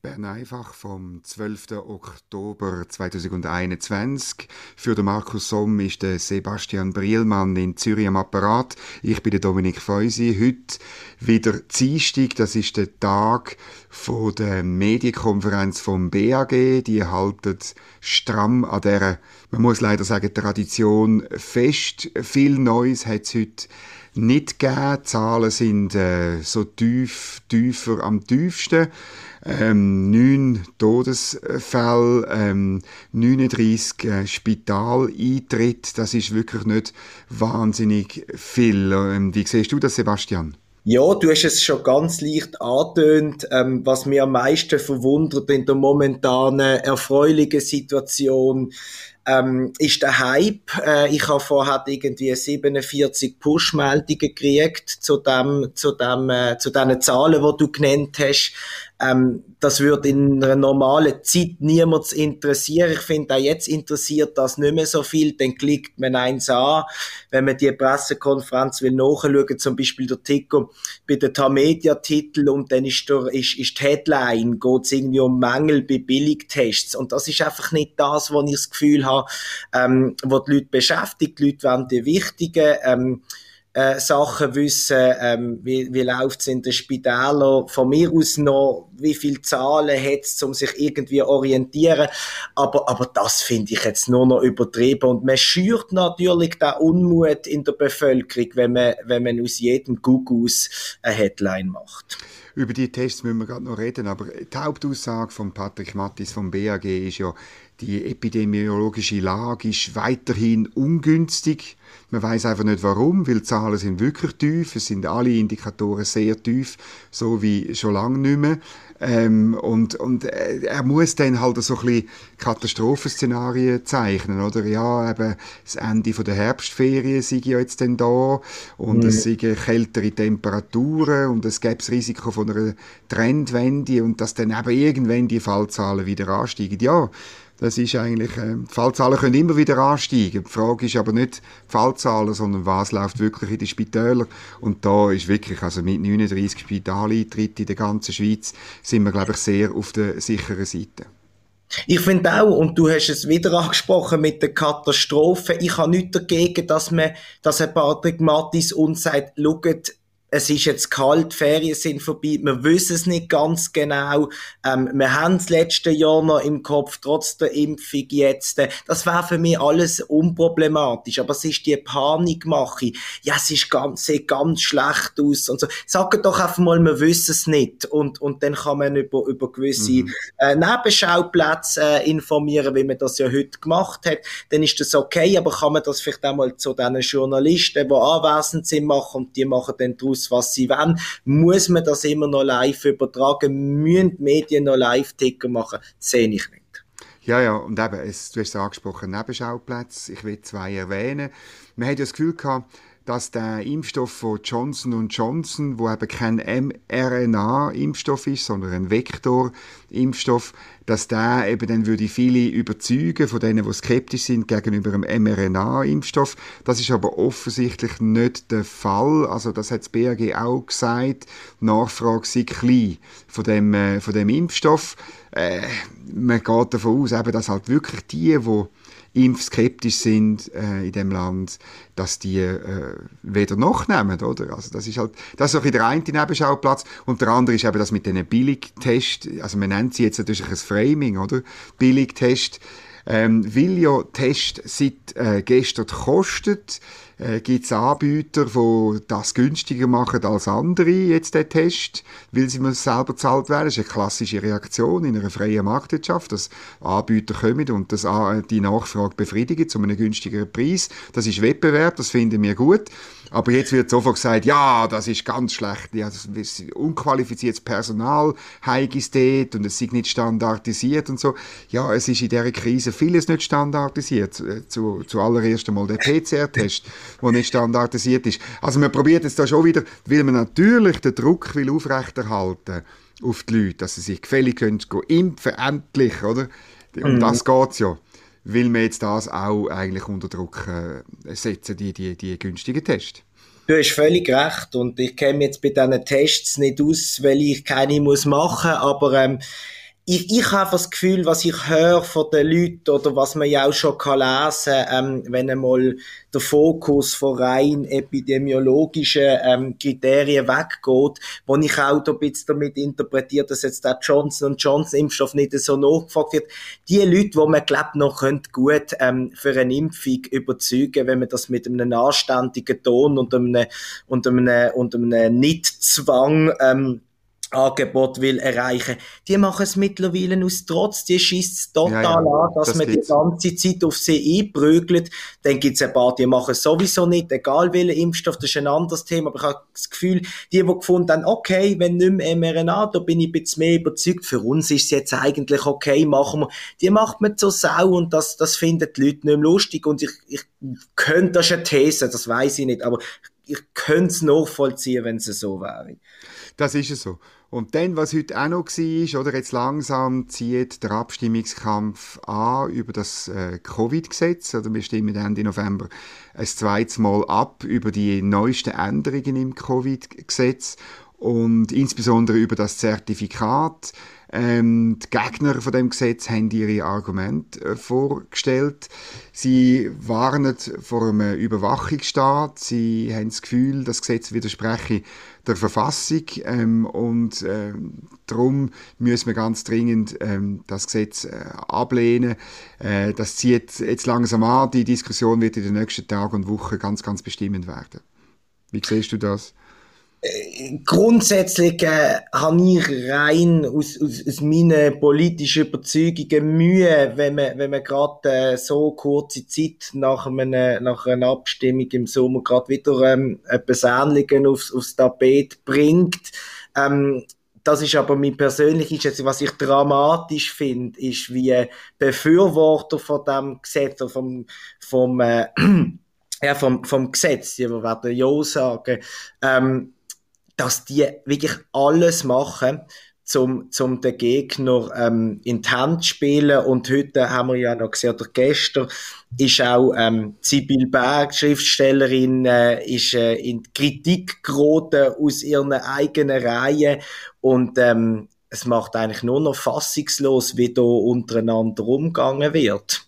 Bern einfach vom 12. Oktober 2021. Für den Markus Somm ist der Sebastian Brielmann in Zürich am Apparat. Ich bin der Dominik Feusi. Heute wieder Dienstag. Das ist der Tag von der Medienkonferenz vom BAG. Die halten stramm an der, man muss leider sagen, Tradition fest. Viel Neues hat es heute nicht gegeben. Die Zahlen sind äh, so tief, tiefer am tiefsten ähm, 9 Todesfälle, ähm, 39 äh, Spitaleintritte. Das ist wirklich nicht wahnsinnig viel. Ähm, wie siehst du das, Sebastian? Ja, du hast es schon ganz leicht angetönt. Ähm, was mir am meisten verwundert in der momentanen erfreulichen Situation ähm, ist der Hype. Äh, ich habe vorher irgendwie 47 Push-Meldungen gekriegt zu dem, zu dem, äh, zu den Zahlen, die du genannt hast. Ähm, das würde in einer normalen Zeit niemals interessieren. Ich finde, auch jetzt interessiert das nicht mehr so viel. Dann klickt man eins an. Wenn man die Pressekonferenz will nachschauen, zum Beispiel der Ticker bei den Tamedia-Titel und dann ist, der, ist, ist die Headline, geht es irgendwie um Mängel bei Billigtests. Und das ist einfach nicht das, was ich das Gefühl habe, ähm, was die Leute beschäftigt. Die Leute wollen die wichtigen, ähm, äh, Sachen wissen, ähm, wie, wie läuft es in den Spitälern, von mir aus noch, wie viele Zahlen hat es, um sich irgendwie orientieren. Aber, aber das finde ich jetzt nur noch übertrieben. Und man schürt natürlich den Unmut in der Bevölkerung, wenn man, wenn man aus jedem Gugus eine Headline macht. Über die Tests müssen wir gerade noch reden, aber die Hauptaussage von Patrick Mattis vom BAG ist ja, die epidemiologische Lage ist weiterhin ungünstig. Man weiß einfach nicht warum, weil die Zahlen sind wirklich tief. Es sind alle Indikatoren sehr tief, so wie schon lange nicht mehr. Ähm, und, und äh, er muss dann halt so ein bisschen Katastrophenszenarien zeichnen, oder? Ja, eben das Ende der Herbstferien sei ja jetzt dann da und mhm. es seien kältere Temperaturen und es gäbe das Risiko von einer Trendwende und dass dann eben irgendwann die Fallzahlen wieder ansteigen. Ja, das ist eigentlich, äh, die Fallzahlen können immer wieder ansteigen. Die Frage ist aber nicht die Fallzahlen, sondern was läuft wirklich in den Spitälern. Und da ist wirklich, also mit 39 Spitaleintritten in der ganzen Schweiz, sind wir, glaube ich, sehr auf der sicheren Seite. Ich finde auch, und du hast es wieder angesprochen mit der Katastrophe, ich habe nichts dagegen, dass man, dass ein Patrick Mattis uns sagt, schaut, es ist jetzt kalt, Ferien sind vorbei, wir wissen es nicht ganz genau. Ähm, wir haben das letzte Jahr noch im Kopf, trotz der Impfung jetzt. Das wäre für mich alles unproblematisch. Aber es ist die Panikmache. Ja, es ist ganz, sieht ganz schlecht aus und so. Sagt doch einfach mal, wir wissen es nicht. Und, und dann kann man über, über gewisse mhm. äh, Nebenschauplätze äh, informieren, wie man das ja heute gemacht hat. Dann ist das okay, aber kann man das vielleicht einmal zu den Journalisten, die anwesend sind, machen und die machen dann daraus aus, was sie wollen. Muss man das immer noch live übertragen? Müssen die Medien noch Live-Ticker machen? Das sehe ich nicht. Ja, ja, und eben, es, du hast es angesprochen, Nebenschauplätze. Ich will zwei erwähnen. Man hat ja das Gefühl gehabt, dass der Impfstoff von Johnson Johnson, wo eben kein mRNA-Impfstoff ist, sondern ein Vektor-Impfstoff, dass der eben dann würde viele überzeugen von denen, die skeptisch sind gegenüber einem mRNA-Impfstoff. Das ist aber offensichtlich nicht der Fall. Also das hat das BAG auch gesagt. Die Nachfrage sei klein von dem, äh, von dem Impfstoff. Äh, man geht davon aus, eben, dass halt wirklich die, die impfskeptisch sind äh, in dem Land, dass die äh, weder nachnehmen, oder? Also das ist halt, das ist auch der eine Nebenschauplatz und der andere ist eben das mit den Billigtests, also man nennt sie jetzt natürlich ein Framing, oder? Billigtest, ähm, weil ja Test seit äh, gestern kostet, äh, gibt es Anbieter, die das günstiger machen als andere, jetzt der Test, weil sie selber zahlt werden. Das ist eine klassische Reaktion in einer freien Marktwirtschaft, dass Anbieter kommen und das, die Nachfrage befriedigen zu einem günstigeren Preis. Das ist Wettbewerb, das finden wir gut. Aber jetzt wird sofort gesagt, ja, das ist ganz schlecht, ja, das ist unqualifiziertes Personal, ist dort und es ist nicht standardisiert und so. Ja, es ist in dieser Krise vieles nicht standardisiert. Äh, zu, zuallererst einmal der PCR-Test, der nicht standardisiert ist. Also man probiert jetzt da schon wieder, weil man natürlich den Druck will aufrechterhalten auf die Leute, dass sie sich gefällig können, impfen, endlich, oder? Um mhm. das geht's ja will man jetzt das auch eigentlich unter Druck äh, setzen, die, die, die günstigen Tests. Du hast völlig recht und ich kenne jetzt bei diesen Tests nicht aus, weil ich keine muss machen, aber ähm, ich, ich habe das Gefühl, was ich höre von den Leuten oder was man ja auch schon kann lesen ähm, wenn einmal der Fokus von rein epidemiologischen ähm, Kriterien weggeht, wo ich auch da ein bisschen damit interpretiert, dass jetzt der Johnson Johnson Impfstoff nicht so nachgefragt wird. Die Leute, die man glaubt noch könnt gut ähm, für eine Impfung überzeugen, wenn man das mit einem anständigen Ton und einem, und einem, und einem Nicht-Zwang ähm, Angebot will erreichen. Die machen es mittlerweile aus Trotz, die schießt es total ja, ja, an, dass das man die ganze Zeit auf sie einprügelt. Dann gibt es ein paar, die machen es sowieso nicht, egal welcher Impfstoff, das ist ein anderes Thema, aber ich habe das Gefühl, die, die gefunden haben, okay, wenn nicht mehr mRNA, da bin ich ein bisschen mehr überzeugt, für uns ist es jetzt eigentlich okay, machen wir, die macht man zur Sau und das, das finden die Leute nicht mehr lustig. Und ich, ich könnte, das ist eine These, das weiß ich nicht, aber ich könnte es nachvollziehen, wenn es so wäre. Das ist es so. Und dann, was heute auch noch war, oder jetzt langsam zieht der Abstimmungskampf an über das äh, Covid-Gesetz, oder wir stimmen Ende November ein zweites Mal ab über die neuesten Änderungen im Covid-Gesetz und insbesondere über das Zertifikat. Ähm, die Gegner von dem Gesetz haben ihre Argumente äh, vorgestellt. Sie warnen vor einem Überwachungsstaat. Sie haben das Gefühl, das Gesetz widerspreche der Verfassung ähm, und äh, darum müssen wir ganz dringend ähm, das Gesetz äh, ablehnen. Äh, das zieht jetzt langsam an. Die Diskussion wird in den nächsten Tagen und Wochen ganz, ganz bestimmend werden. Wie siehst du das? Grundsätzlich äh, habe ich rein aus, aus, aus meinen politischen Überzeugungen Mühe, wenn man, wenn man gerade äh, so kurze Zeit nach, einem, nach einer Abstimmung im Sommer gerade wieder ähm, etwas Ähnliches aufs, aufs Tapet bringt. Ähm, das ist aber mein persönliches Schätzung. Was ich dramatisch finde, ist, wie Befürworter von dem Gesetz, vom, vom, äh, ja, vom, vom Gesetz, die werden ja sagen, ähm, dass die wirklich alles machen, zum, zum den Gegner ähm, in die Hand zu spielen. Und heute haben wir ja noch gesehen, oder gestern ist auch ähm, Sibyl Berg, Schriftstellerin, äh, ist äh, in Kritik geraten aus ihren eigenen Reihen. Und ähm, es macht eigentlich nur noch fassungslos, wie da untereinander umgegangen wird.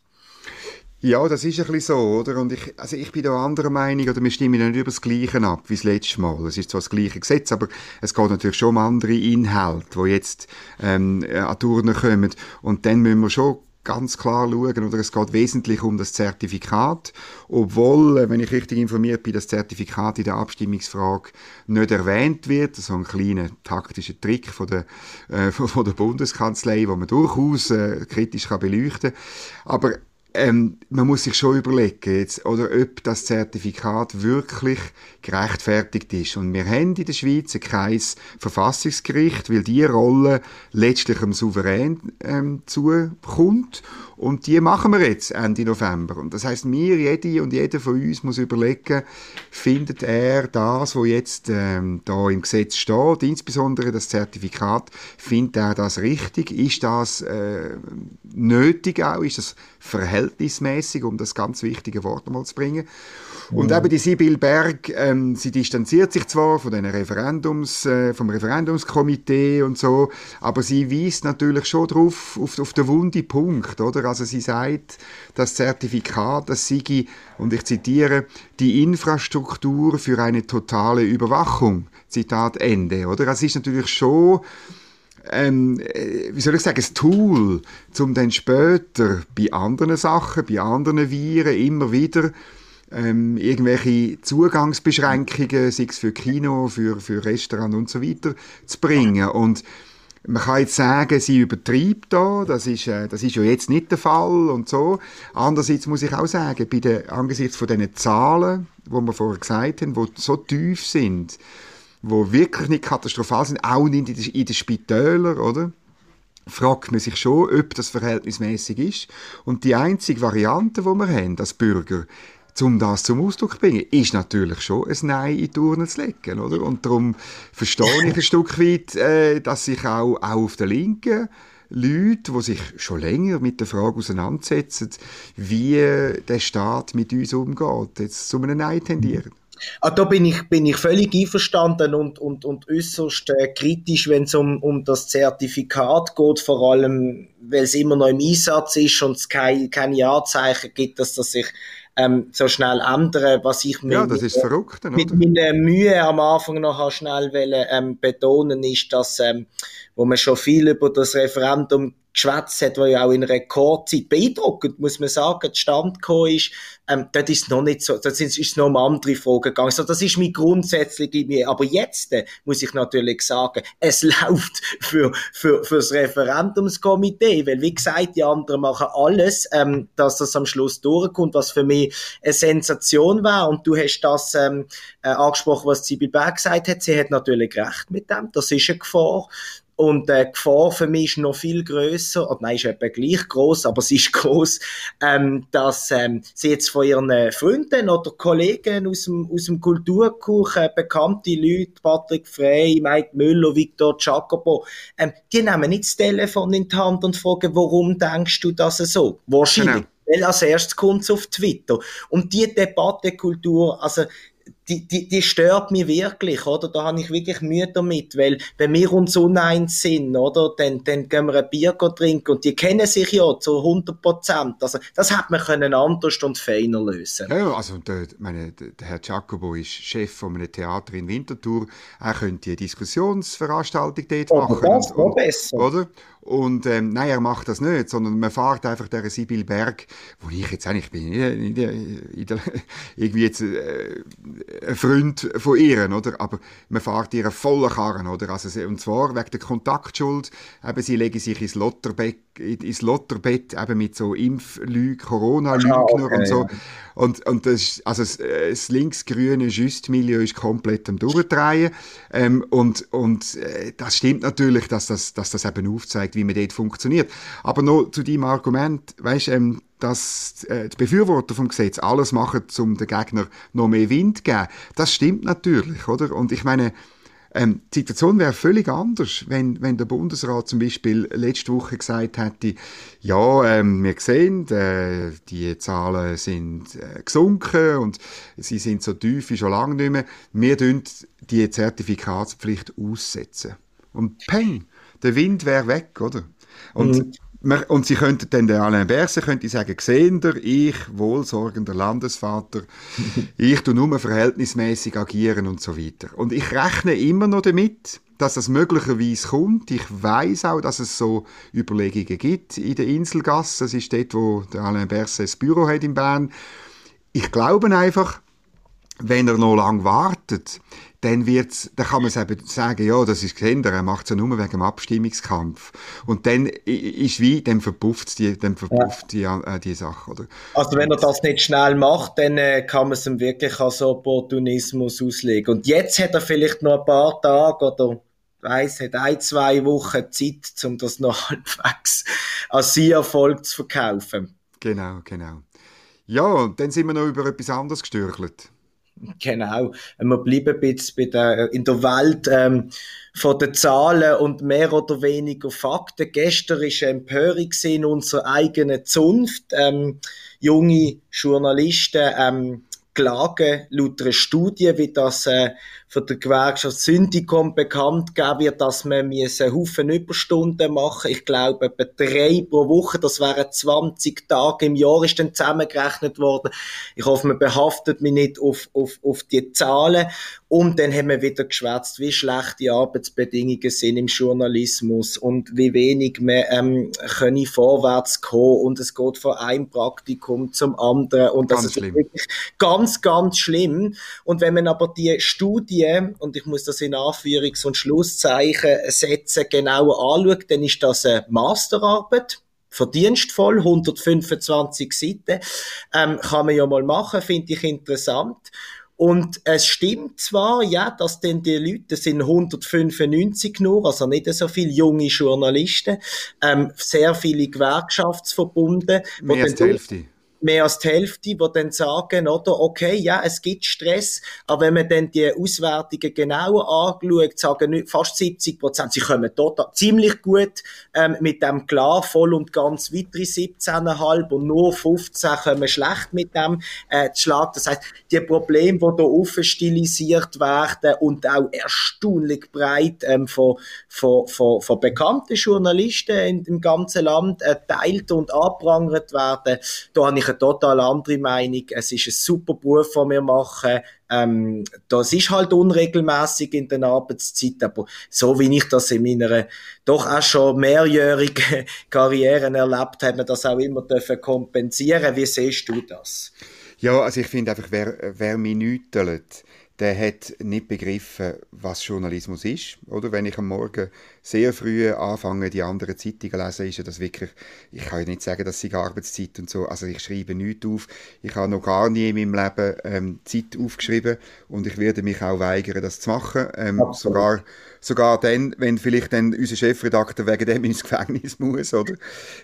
Ja, das ist ein bisschen so, oder? Und ich, also ich bin da anderer Meinung, oder wir stimmen nicht über das Gleiche ab, wie das letzte Mal. Es ist zwar das gleiche Gesetz, aber es geht natürlich schon um andere Inhalte, die jetzt ähm, an Turnen kommen. Und dann müssen wir schon ganz klar schauen, oder es geht wesentlich um das Zertifikat, obwohl, äh, wenn ich richtig informiert bin, das Zertifikat in der Abstimmungsfrage nicht erwähnt wird, so ein kleiner taktischer Trick von der, äh, von der Bundeskanzlei, wo man durchaus äh, kritisch kann beleuchten kann. Aber ähm, man muss sich schon überlegen, jetzt, oder ob das Zertifikat wirklich gerechtfertigt ist. Und wir haben in der Schweiz kein Verfassungsgericht, weil die Rolle letztlich dem Souverän ähm, zukommt. Und die machen wir jetzt Ende November. Und das heißt, mir, jede und jeder von uns muss überlegen, findet er das, was jetzt ähm, da im Gesetz steht, insbesondere das Zertifikat, findet er das richtig? Ist das äh, nötig auch? Ist das verhältnismäßig, um das ganz wichtige Wort mal zu bringen? Und eben die Sibyl Berg, ähm, sie distanziert sich zwar von den Referendums, äh, vom Referendumskomitee und so, aber sie weist natürlich schon drauf, auf, auf den wunden Punkt, oder? Also sie sagt, das Zertifikat, das sei, und ich zitiere, die Infrastruktur für eine totale Überwachung. Zitat Ende, oder? Das ist natürlich schon ähm, äh, wie soll ich sagen, ein Tool, um dann später bei anderen Sachen, bei anderen Viren immer wieder ähm, irgendwelche Zugangsbeschränkungen, sei es für Kino, für, für Restaurant und so weiter, zu bringen. Und man kann jetzt sagen, sie übertreibt da, das ist, äh, das ist ja jetzt nicht der Fall und so. Andererseits muss ich auch sagen, bei den, angesichts von diesen Zahlen, wo wir vorher gesagt haben, die so tief sind, wo wirklich nicht katastrophal sind, auch nicht in den, in den Spitälern, oder? fragt man sich schon, ob das verhältnismäßig ist. Und die einzige Variante, die wir haben als Bürger, um das zum Ausdruck zu bringen, ist natürlich schon ein Nein in die Urne zu legen, oder? Und darum verstehe ich ein Stück weit, äh, dass sich auch, auch auf der Linken Leute, die sich schon länger mit der Frage auseinandersetzen, wie der Staat mit uns umgeht, jetzt zu einem Nein tendieren. Ah, da bin ich, bin ich völlig einverstanden und, und, und äußerst äh, kritisch, wenn es um, um das Zertifikat geht, vor allem, weil es immer noch im Einsatz ist und es keine, keine Anzeichen gibt, dass das sich ähm, so schnell ändern, was ich mir ja, ist verrückt, mit meiner Mühe am Anfang noch schnell wollen, ähm, betonen ist, dass ähm, wo man schon viel über das Referendum geschwätzt hat, wo ja auch in Rekordzeit beeindruckend, muss man sagen, Stand gekommen ist, ähm, dort ist noch nicht so, da ist es noch um andere Fragen gegangen. So, das ist mein grundsätzliche, aber jetzt äh, muss ich natürlich sagen, es läuft für, für, für das Referendumskomitee, weil wie gesagt, die anderen machen alles, ähm, dass das am Schluss durchkommt, was für mich eine Sensation war. Und du hast das ähm, äh, angesprochen, was Sibyl Berg gesagt hat, sie hat natürlich recht mit dem, das ist eine Gefahr, und äh, die Gefahr für mich ist noch viel größer, oder nein, ist etwa gleich groß, aber sie ist groß, ähm, dass ähm, sie jetzt von ihren Freunden oder Kollegen aus dem, aus dem Kulturkuchen, bekannte Leute, Patrick Frey, Mike Müller, Victor Jacobo, ähm, die nehmen nicht das Telefon in die Hand und fragen, warum denkst du das so? Wahrscheinlich. Genau. Weil als erstes kommt es auf Twitter. Und die Debattenkultur, also die, die, die stört mich wirklich, oder? Da habe ich wirklich Mühe damit, weil wenn wir uns uneins sind, oder, dann, dann gehen wir ein Bier trinken und die kennen sich ja zu 100 Prozent. Also, das hat man können anders und feiner lösen. Ja, also, der, meine, der Herr Giacomo ist Chef von einem Theater in Winterthur. Er könnte eine Diskussionsveranstaltung dort machen. Oder das, und, und, besser. Oder? Und ähm, nein, er macht das nicht, sondern man fährt einfach der Sibyl Berg, wo ich jetzt eigentlich bin, nicht, nicht, nicht, irgendwie jetzt äh, ein Freund von ihr, oder? Aber man fährt ihr vollen Karren, oder? Also, und zwar wegen der Kontaktschuld, eben sie legen sich ins Lotterbett, ins Lotterbett eben mit so Impflügen, Corona-Lügner ah, okay, und so. Ja. Und, und das, also das, äh, das linksgrüne Just-Milieu ist komplett am Durchdrehen. Ähm, und und äh, das stimmt natürlich, dass das, dass das eben aufzeigt, wie man dort funktioniert. Aber noch zu deinem Argument, weißt, ähm, dass äh, die Befürworter vom Gesetz alles machen, um den Gegner noch mehr Wind zu geben. Das stimmt natürlich, oder? Und ich meine, ähm, die Situation wäre völlig anders, wenn, wenn der Bundesrat zum Beispiel letzte Woche gesagt hätte, ja, ähm, wir sehen, äh, die Zahlen sind äh, gesunken und sie sind so tief wie schon lange nicht mehr. Wir tun die Zertifikatspflicht aussetzen. Und peng, der Wind wäre weg, oder? Und mhm. Und sie könnten dann der Alain Berset könnte sagen, sehen ihr, ich, wohlsorgender Landesvater, ich tu nur verhältnismäßig agieren und so weiter. Und ich rechne immer noch damit, dass das möglicherweise kommt. Ich weiß auch, dass es so Überlegungen gibt in der Inselgasse. Das ist dort, wo der Alain Berset das Büro hat in Bern. Ich glaube einfach, wenn er noch lange wartet, dann wird's, dann kann man sagen, ja, das ist gesehen, er macht es ja nur wegen dem Abstimmungskampf. Und dann ist wie, dann verpufft die, dann verpufft ja. die, äh, die Sache, oder? Also wenn er das nicht schnell macht, dann äh, kann man es ihm wirklich als Opportunismus auslegen. Und jetzt hat er vielleicht noch ein paar Tage oder weiss, hat ein, zwei Wochen Zeit, um das noch halbwegs als Erfolg zu verkaufen. Genau, genau. Ja, dann sind wir noch über etwas anderes gestürchelt. Genau. Wir bleiben ein bisschen bei der, in der Welt ähm, von den Zahlen und mehr oder weniger Fakten. Gestern war eine Empörung in unserer eigenen Zunft. Ähm, junge Journalisten ähm, klagen laut einer Studie, wie das äh, von der Gewerkschaft Syndicom bekannt gegeben wird, dass man einen Haufen Überstunden machen Ich glaube, etwa drei pro Woche, das wären 20 Tage im Jahr, ist dann zusammengerechnet worden. Ich hoffe, man behaftet mich nicht auf, auf, auf die Zahlen. Und dann haben wir wieder geschwätzt, wie schlecht die Arbeitsbedingungen sind im Journalismus und wie wenig man ähm, können vorwärts kommen und es geht von einem Praktikum zum anderen und das ganz ist schlimm. wirklich ganz, ganz schlimm. Und wenn man aber die Studie Studie, und ich muss das in Anführungs- und Schlusszeichen setzen, genauer anschaut, dann ist das eine Masterarbeit verdienstvoll, 125 Seiten, ähm, kann man ja mal machen, finde ich interessant. Und es stimmt zwar, ja, dass denn die Leute sind 195 nur, also nicht so viele junge Journalisten, ähm, sehr viele Gewerkschaftsverbunde. Mehr als die Hälfte. Mehr als die Hälfte, die dann sagen, oder, okay, ja, es gibt Stress, aber wenn man dann die Auswertungen genauer anschaut, sagen fast 70 Prozent, sie kommen total, ziemlich gut ähm, mit dem klar, voll und ganz weitere 17,5 und nur 15 kommen schlecht mit dem äh, Schlag. Das heißt, die Probleme, die da offen stilisiert werden und auch erstaunlich breit ähm, von, von, von, von bekannten Journalisten in, im ganzen Land äh, teilt und anprangert werden, da habe ich eine total andere Meinung. Es ist ein super Beruf, den wir machen. Ähm, das ist halt unregelmäßig in den Arbeitszeiten, aber so wie ich das in meiner doch auch schon mehrjährigen Karriere erlebt habe, das auch immer dürfen kompensieren. Wie siehst du das? Ja, also ich finde einfach, wer, wer mich nütelt, der hat nicht begriffen, was Journalismus ist. Oder wenn ich am Morgen sehr früh anfange, die anderen Zeitungen zu lesen, ist ja das wirklich, ich kann ja nicht sagen, dass sie Arbeitszeit und so, also ich schreibe nichts auf. Ich habe noch gar nie in meinem Leben ähm, Zeit aufgeschrieben und ich werde mich auch weigern, das zu machen. Ähm, sogar sogar dann, wenn vielleicht dann unser Chefredakteur wegen dem ins Gefängnis muss, oder?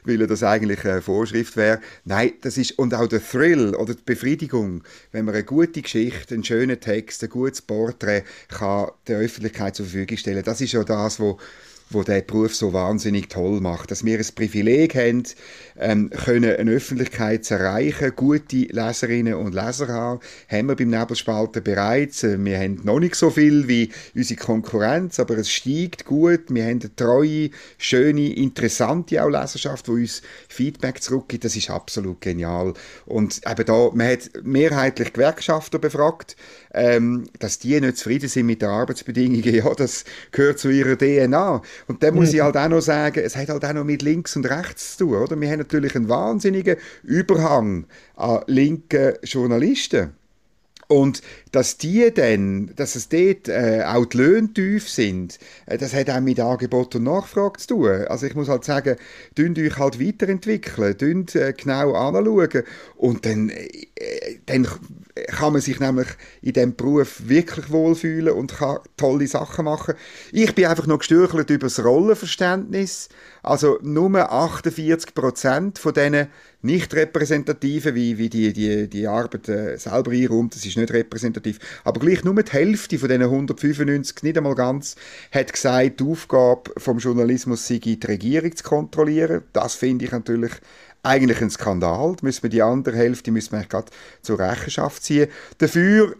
Weil das eigentlich eine Vorschrift wäre. Nein, das ist, und auch der Thrill oder die Befriedigung, wenn man eine gute Geschichte, einen schönen Text, ein gutes Porträt kann der Öffentlichkeit zur Verfügung stellen, das ist ja das, was wo der Beruf so wahnsinnig toll macht. Dass wir ein Privileg haben, ähm, können eine Öffentlichkeit zu erreichen, gute Leserinnen und Leser haben, haben wir beim Nebelspalter bereits. Äh, wir haben noch nicht so viel wie unsere Konkurrenz, aber es steigt gut. Wir haben eine treue, schöne, interessante auch Leserschaft, die uns Feedback zurückgibt. Das ist absolut genial. Und eben da, man hat mehrheitlich Gewerkschafter befragt, ähm, dass die nicht zufrieden sind mit den Arbeitsbedingungen. Ja, das gehört zu ihrer DNA. Und dann muss ich halt auch noch sagen, es hat halt auch noch mit links und rechts zu tun, oder? Wir haben natürlich einen wahnsinnigen Überhang an linken Journalisten. Und dass die dann, dass es dort äh, auch die Löhne tief sind, äh, das hat auch mit Angebot und Nachfrage zu tun. Also ich muss halt sagen, dünnt euch halt weiterentwickeln, dünnt äh, genau anschauen und dann, äh, dann kann man sich nämlich in diesem Beruf wirklich wohlfühlen und kann tolle Sachen machen. Ich bin einfach noch gestürchelt über das Rollenverständnis. Also nur 48 Prozent von diesen nicht repräsentativen, wie, wie die, die, die Arbeit äh, selber einräumt, das ist nicht repräsentativ, aber gleich nur die Hälfte von diesen 195, nicht einmal ganz, hat gesagt, die Aufgabe vom Journalismus sei, die Regierung zu kontrollieren. Das finde ich natürlich eigentlich ein Skandal. Da müssen wir die andere Hälfte müssen wir gerade zur Rechenschaft ziehen. Dafür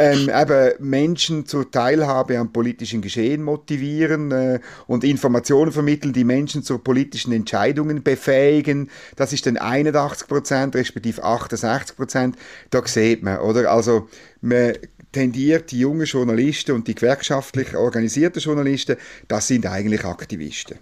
ähm, eben Menschen zur Teilhabe am politischen Geschehen motivieren äh, und Informationen vermitteln, die Menschen zu politischen Entscheidungen befähigen. Das ist dann 81 Prozent, respektive 68 Prozent. Da sieht man, oder? Also, man tendiert die jungen Journalisten und die gewerkschaftlich organisierten Journalisten, das sind eigentlich Aktivisten.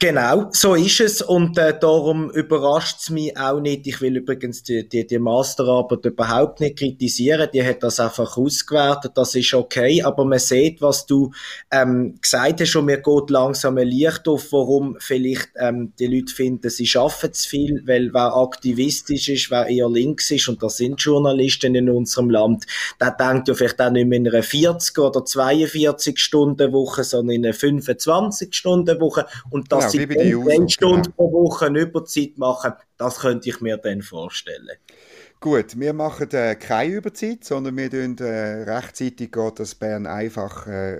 Genau, so ist es und äh, darum überrascht es mich auch nicht. Ich will übrigens die, die, die Masterarbeit überhaupt nicht kritisieren. Die hat das einfach ausgewertet, das ist okay. Aber man sieht, was du ähm, gesagt hast und mir geht langsam ein Licht auf, warum vielleicht ähm, die Leute finden, sie schaffen zu viel, weil wer aktivistisch ist, wer eher links ist und das sind Journalisten in unserem Land, der denkt ja vielleicht auch nicht mehr in einer 40 oder 42 Stunden Woche, sondern in einer 25 Stunden Woche und das dass genau, sie 10 Stunden pro Woche Überzeit machen, das könnte ich mir dann vorstellen. Gut, wir machen äh, keine Überzeit, sondern wir tun äh, rechtzeitig das Bern einfach äh,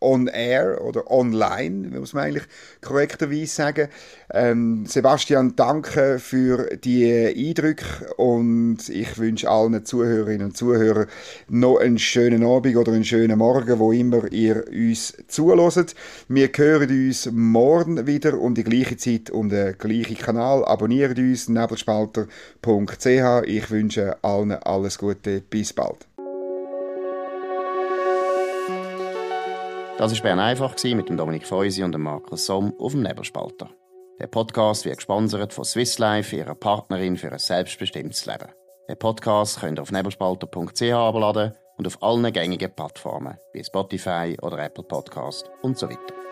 on air oder online, muss man eigentlich korrekterweise sagen. Ähm, Sebastian, danke für die Eindrücke und ich wünsche allen Zuhörerinnen und Zuhörern noch einen schönen Abend oder einen schönen Morgen, wo immer ihr uns zulässt. Wir hören uns morgen wieder um die gleiche Zeit um den gleichen Kanal. Abonniert uns nebelspalter.ch. Ich wünsche allen alles Gute. Bis bald. Das war Bern einfach mit dem Dominik Feusi und dem Markus Somm auf dem Nebelspalter. Der Podcast wird gesponsert von Swiss Life, ihrer Partnerin für ein selbstbestimmtes Leben. Den Podcast könnt ihr auf nebelspalter.ch abladen und auf allen gängigen Plattformen wie Spotify oder Apple Podcast und so weiter.